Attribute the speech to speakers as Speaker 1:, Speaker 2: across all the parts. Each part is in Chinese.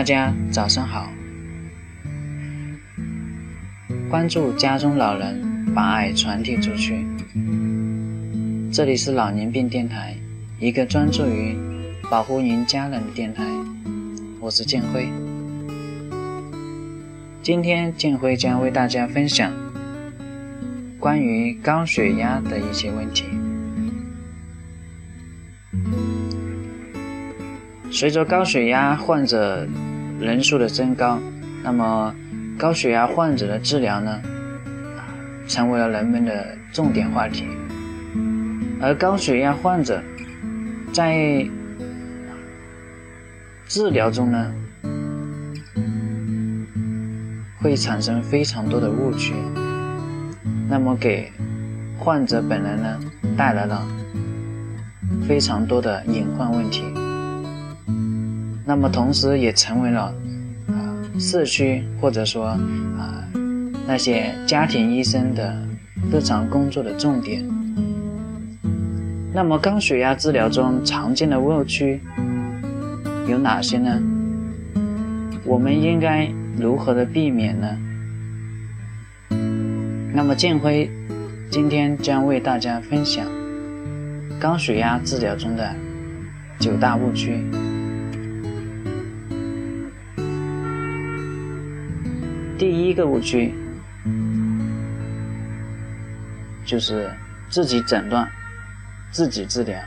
Speaker 1: 大家早上好，关注家中老人，把爱传递出去。这里是老年病电台，一个专注于保护您家人的电台。我是建辉，今天建辉将为大家分享关于高血压的一些问题。随着高血压患者人数的增高，那么高血压患者的治疗呢，成为了人们的重点话题。而高血压患者在治疗中呢，会产生非常多的误区，那么给患者本人呢带来了非常多的隐患问题。那么，同时也成为了啊社区或者说啊那些家庭医生的日常工作的重点。那么，高血压治疗中常见的误区有哪些呢？我们应该如何的避免呢？那么，建辉今天将为大家分享高血压治疗中的九大误区。第一个误区就是自己诊断、自己治疗。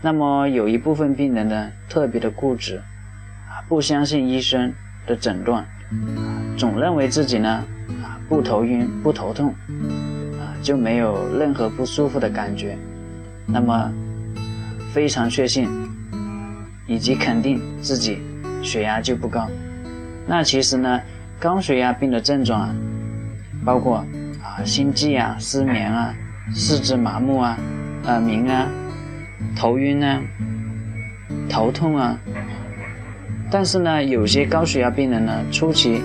Speaker 1: 那么有一部分病人呢，特别的固执，啊，不相信医生的诊断，总认为自己呢，啊，不头晕、不头痛，啊，就没有任何不舒服的感觉。那么非常确信以及肯定自己血压就不高。那其实呢？高血压病的症状啊，包括啊心悸啊、失眠啊、四肢麻木啊、耳鸣啊、头晕啊、头痛啊。但是呢，有些高血压病人呢，初期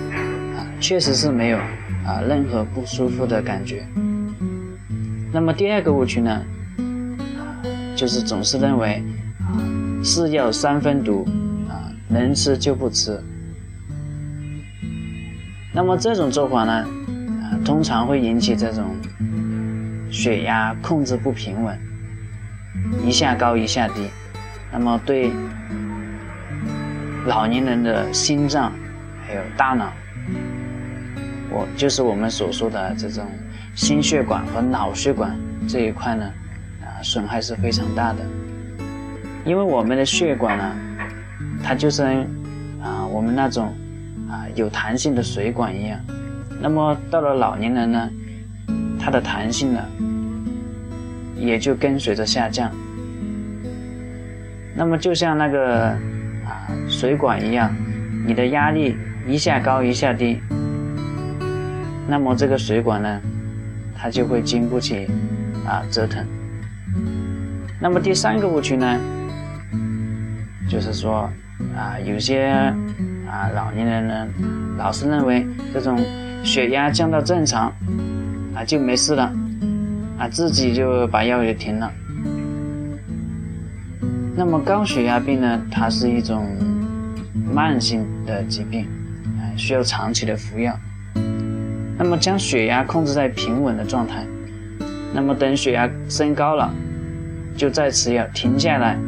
Speaker 1: 啊确实是没有啊任何不舒服的感觉。那么第二个误区呢，就是总是认为啊是药三分毒啊能吃就不吃。那么这种做法呢，啊，通常会引起这种血压控制不平稳，一下高一下低。那么对老年人的心脏还有大脑，我就是我们所说的这种心血管和脑血管这一块呢，啊，损害是非常大的。因为我们的血管呢，它就是啊，我们那种。啊，有弹性的水管一样，那么到了老年人呢，它的弹性呢，也就跟随着下降。那么就像那个啊水管一样，你的压力一下高一下低，那么这个水管呢，它就会经不起啊折腾。那么第三个误区呢，就是说啊有些。啊，老年人呢，老是认为这种血压降到正常，啊就没事了，啊自己就把药给停了。那么高血压病呢，它是一种慢性的疾病，啊需要长期的服药。那么将血压控制在平稳的状态，那么等血压升高了，就再吃药，停下来，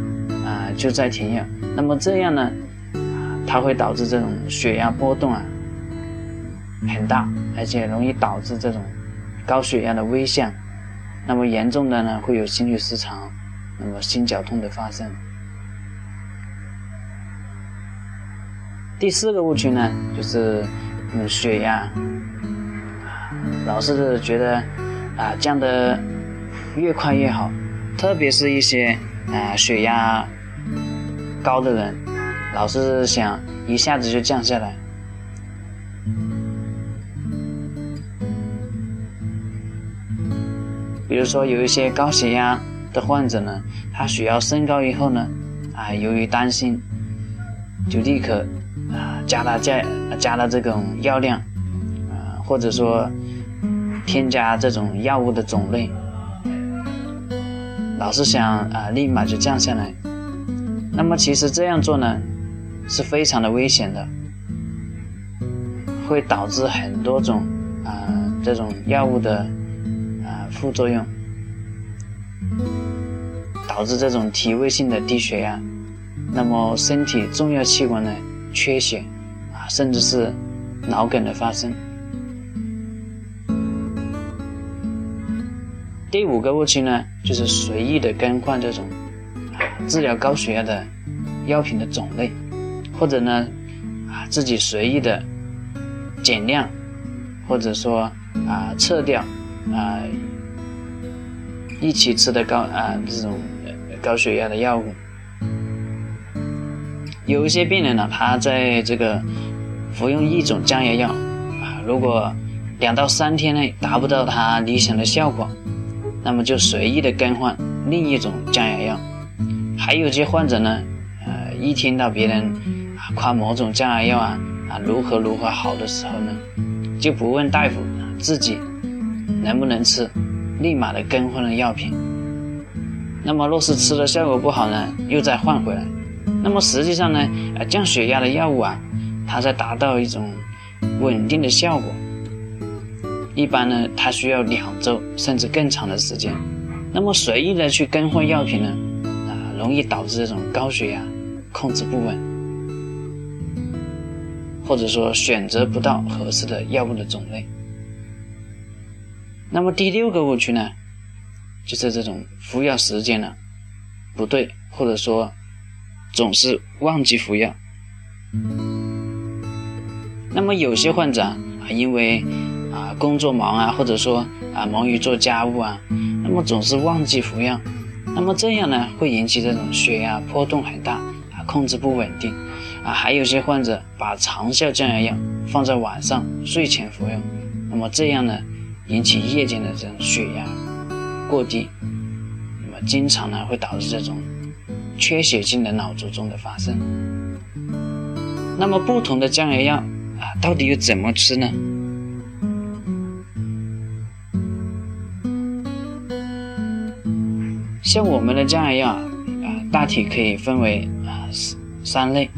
Speaker 1: 啊就再停药。那么这样呢？它会导致这种血压波动啊很大，而且容易导致这种高血压的危象。那么严重的呢，会有心律失常，那么心绞痛的发生。第四个误区呢，就是嗯血压老是觉得啊降得越快越好，特别是一些啊血压高的人。老是想一下子就降下来，比如说有一些高血压的患者呢，他血压升高以后呢，啊，由于担心，就立刻啊加大加加大这种药量，啊，或者说添加这种药物的种类，老是想啊立马就降下来，那么其实这样做呢？是非常的危险的，会导致很多种啊这种药物的啊副作用，导致这种体位性的低血压，那么身体重要器官呢缺血啊，甚至是脑梗的发生。第五个误区呢，就是随意的更换这种啊治疗高血压的药品的种类，或者呢，啊自己随意的减量，或者说啊撤掉啊一起吃的高啊这种高血压的药物。有一些病人呢，他在这个服用一种降压药啊，如果两到三天内达不到他理想的效果。那么就随意的更换另一种降压药，还有些患者呢，呃，一听到别人夸某种降压药啊啊如何如何好的时候呢，就不问大夫自己能不能吃，立马的更换了药品。那么若是吃的效果不好呢，又再换回来。那么实际上呢，呃，降血压的药物啊，它在达到一种稳定的效果。一般呢，它需要两周甚至更长的时间。那么随意的去更换药品呢，啊，容易导致这种高血压控制不稳，或者说选择不到合适的药物的种类。那么第六个误区呢，就是这种服药时间呢不对，或者说总是忘记服药。那么有些患者啊，因为啊，工作忙啊，或者说啊，忙于做家务啊，那么总是忘记服药，那么这样呢，会引起这种血压波动很大，控制不稳定啊。还有些患者把长效降压药放在晚上睡前服用，那么这样呢，引起夜间的这种血压过低，那么经常呢会导致这种缺血性的脑卒中的发生。那么不同的降压药啊，到底又怎么吃呢？像我们的降压药啊，大体可以分为啊三类，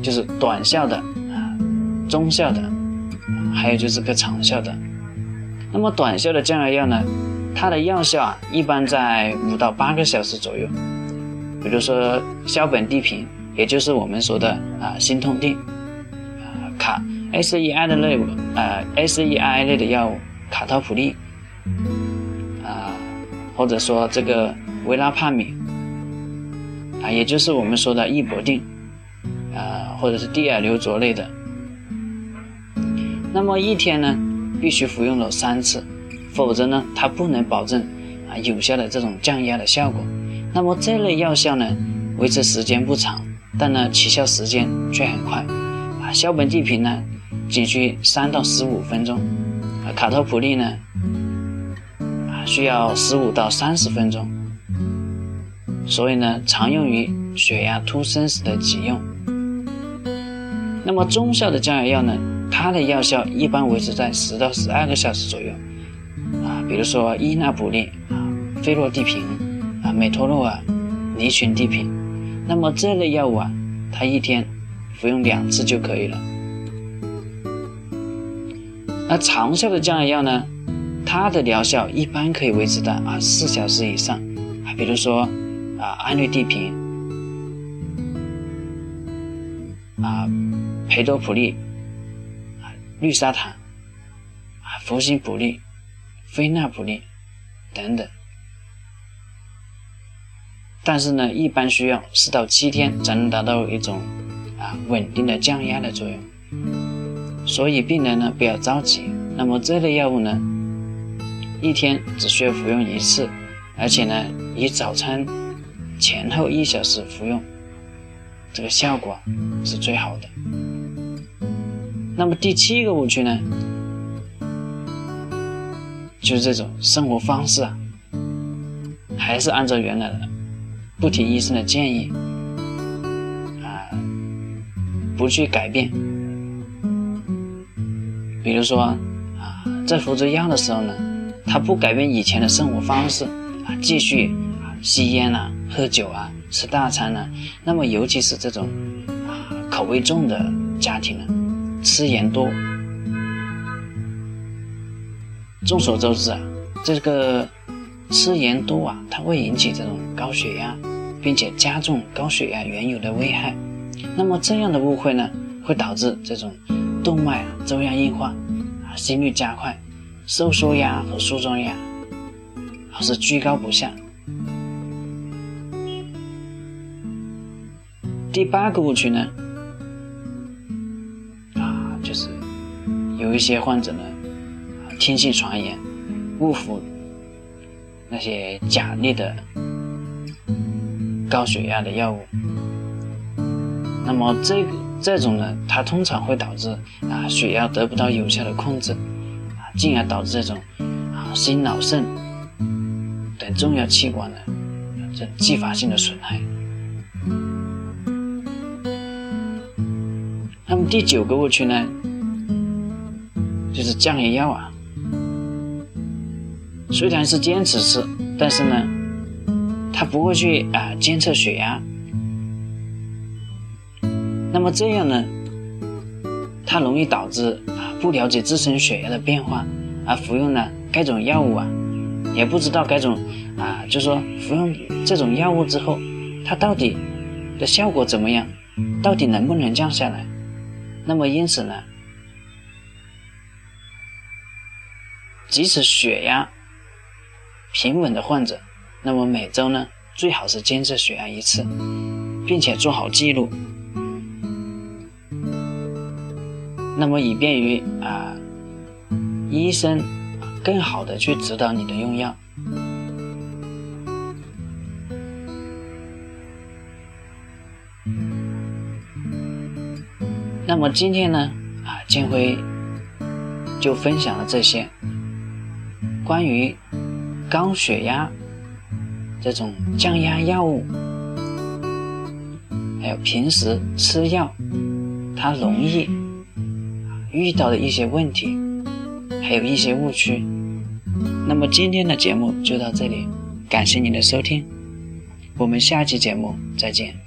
Speaker 1: 就是短效的啊、中效的，还有就是个长效的。那么短效的降压药呢，它的药效啊一般在五到八个小时左右。比如说硝苯地平，也就是我们说的啊心痛定，啊卡 SEI 的类物啊 SEI 类的药物卡托普利啊。或者说这个维拉帕米啊，也就是我们说的异铂定啊，或者是地尔硫唑类的。那么一天呢，必须服用了三次，否则呢，它不能保证啊有效的这种降压的效果。那么这类药效呢，维持时间不长，但呢起效时间却很快啊。硝苯地平呢，仅需三到十五分钟，啊卡托普利呢。需要十五到三十分钟，所以呢，常用于血压突升时的急用。那么中效的降压药呢，它的药效一般维持在十到十二个小时左右。啊，比如说依那普利啊、菲洛地平啊、美托洛尔、尼群地平。那么这类药物啊，它一天服用两次就可以了。那长效的降压药呢？它的疗效一般可以维持在啊四小时以上啊，比如说啊安氯地平啊培多普利啊氯沙坦啊氟辛普利非那普利等等，但是呢，一般需要四到七天才能达到一种啊稳定的降压的作用，所以病人呢不要着急。那么这类药物呢？一天只需要服用一次，而且呢，以早餐前后一小时服用，这个效果是最好的。那么第七个误区呢，就是这种生活方式啊，还是按照原来的，不听医生的建议啊，不去改变。比如说啊，在服着药的时候呢。他不改变以前的生活方式啊，继续吸烟啊、喝酒啊、吃大餐呢，那么尤其是这种啊口味重的家庭呢，吃盐多。众所周知啊，这个吃盐多啊，它会引起这种高血压，并且加重高血压原有的危害。那么这样的误会呢，会导致这种动脉粥样硬化啊，心率加快，收缩压和舒张压老是居高不下。第八个误区呢，啊，就是有一些患者呢，听信传言，误服那些假劣的高血压的药物。那么这这种呢，它通常会导致啊血压得不到有效的控制，啊，进而导致这种啊心脑肾等重要器官的这继发性的损害。第九个误区呢，就是降压药啊。虽然是坚持吃，但是呢，他不会去啊监测血压。那么这样呢，它容易导致啊不了解自身血压的变化，而服用了该种药物啊，也不知道该种啊，就说服用这种药物之后，它到底的效果怎么样，到底能不能降下来？那么因此呢，即使血压平稳的患者，那么每周呢最好是监测血压一次，并且做好记录，那么以便于啊医生更好的去指导你的用药。那么今天呢，啊，建辉就分享了这些关于高血压这种降压药物，还有平时吃药它容易遇到的一些问题，还有一些误区。那么今天的节目就到这里，感谢您的收听，我们下期节目再见。